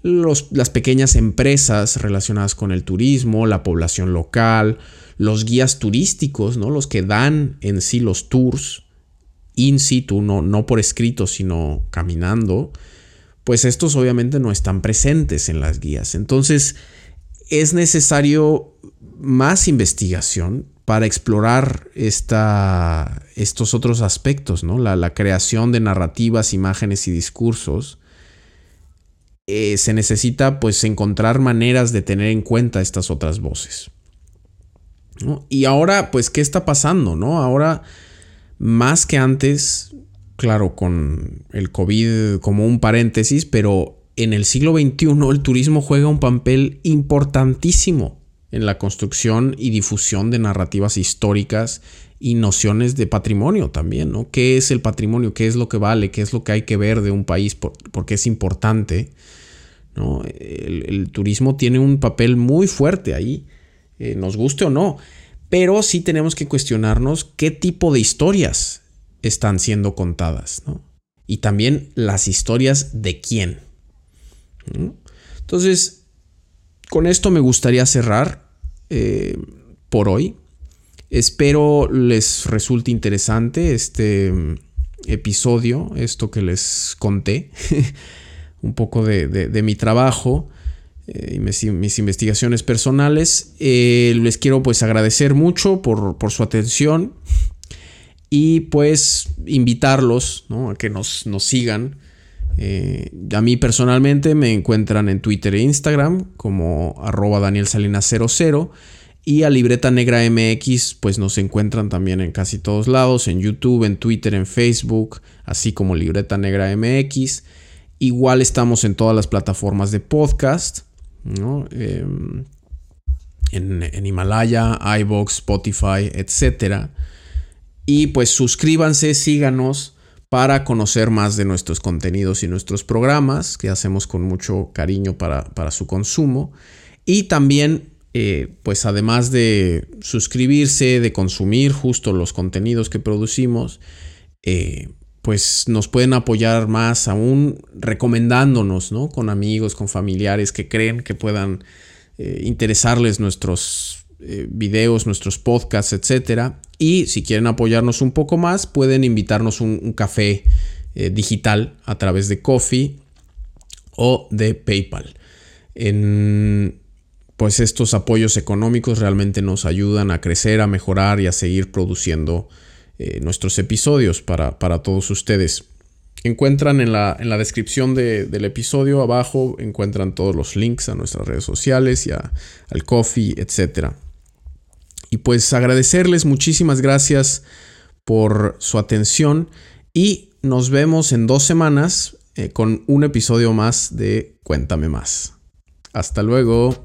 las pequeñas empresas relacionadas con el turismo, la población local, los guías turísticos, ¿no? Los que dan en sí los tours in situ, no, no por escrito, sino caminando, pues estos obviamente no están presentes en las guías. Entonces, es necesario más investigación para explorar estos otros aspectos, ¿no? La, la, creación de narrativas, imágenes y discursos. Eh, se necesita pues encontrar maneras de tener en cuenta estas otras voces. Y ahora, pues, ¿qué está pasando? ¿no? Ahora, más que antes, claro, con el COVID como un paréntesis, pero en el siglo XXI el turismo juega un papel importantísimo en la construcción y difusión de narrativas históricas y nociones de patrimonio también, ¿no? ¿Qué es el patrimonio? ¿Qué es lo que vale? ¿Qué es lo que hay que ver de un país? porque es importante, ¿no? El, turismo tiene un papel muy fuerte ahí, eh, nos guste o no, pero sí tenemos que cuestionarnos qué tipo de historias están siendo contadas, ¿no? Y también las historias de quién. Entonces, con esto me gustaría cerrar eh, por hoy. Espero les resulte interesante este mm, episodio, esto que les conté, un poco de, mi trabajo eh, y mis, investigaciones personales. Eh, les quiero pues agradecer mucho por, su atención y pues invitarlos a que nos, nos sigan. A mí personalmente me encuentran en Twitter e Instagram como arroba Daniel Salinas 00 y a Libreta Negra MX pues nos encuentran también en casi todos lados, en YouTube, en Twitter, en Facebook, así como Libreta Negra MX. Igual estamos en todas las plataformas de podcast, em, en, en, Himalaya, iBox, Spotify, etc. Y pues suscríbanse, síganos para conocer más de nuestros contenidos y nuestros programas que hacemos con mucho cariño para, para su consumo. Y también eh, pues además de suscribirse, de consumir justo los contenidos que producimos, eh, pues nos pueden apoyar más aún recomendándonos, ¿no? Con amigos, con familiares que creen que puedan eh, interesarles nuestros videos, nuestros podcasts, etc. Y si quieren apoyarnos un poco más, pueden invitarnos un, un café digital a través de Coffee o de PayPal. Pues estos apoyos económicos realmente nos ayudan a crecer, a mejorar y a seguir produciendo eh, nuestros episodios para, todos ustedes. Encuentran en la, en la descripción del episodio abajo, encuentran todos los links a nuestras redes sociales y al coffee, etc. Y pues agradecerles muchísimas gracias por su atención y nos vemos en dos semanas eh, con un episodio más de Cuéntame más. Hasta luego.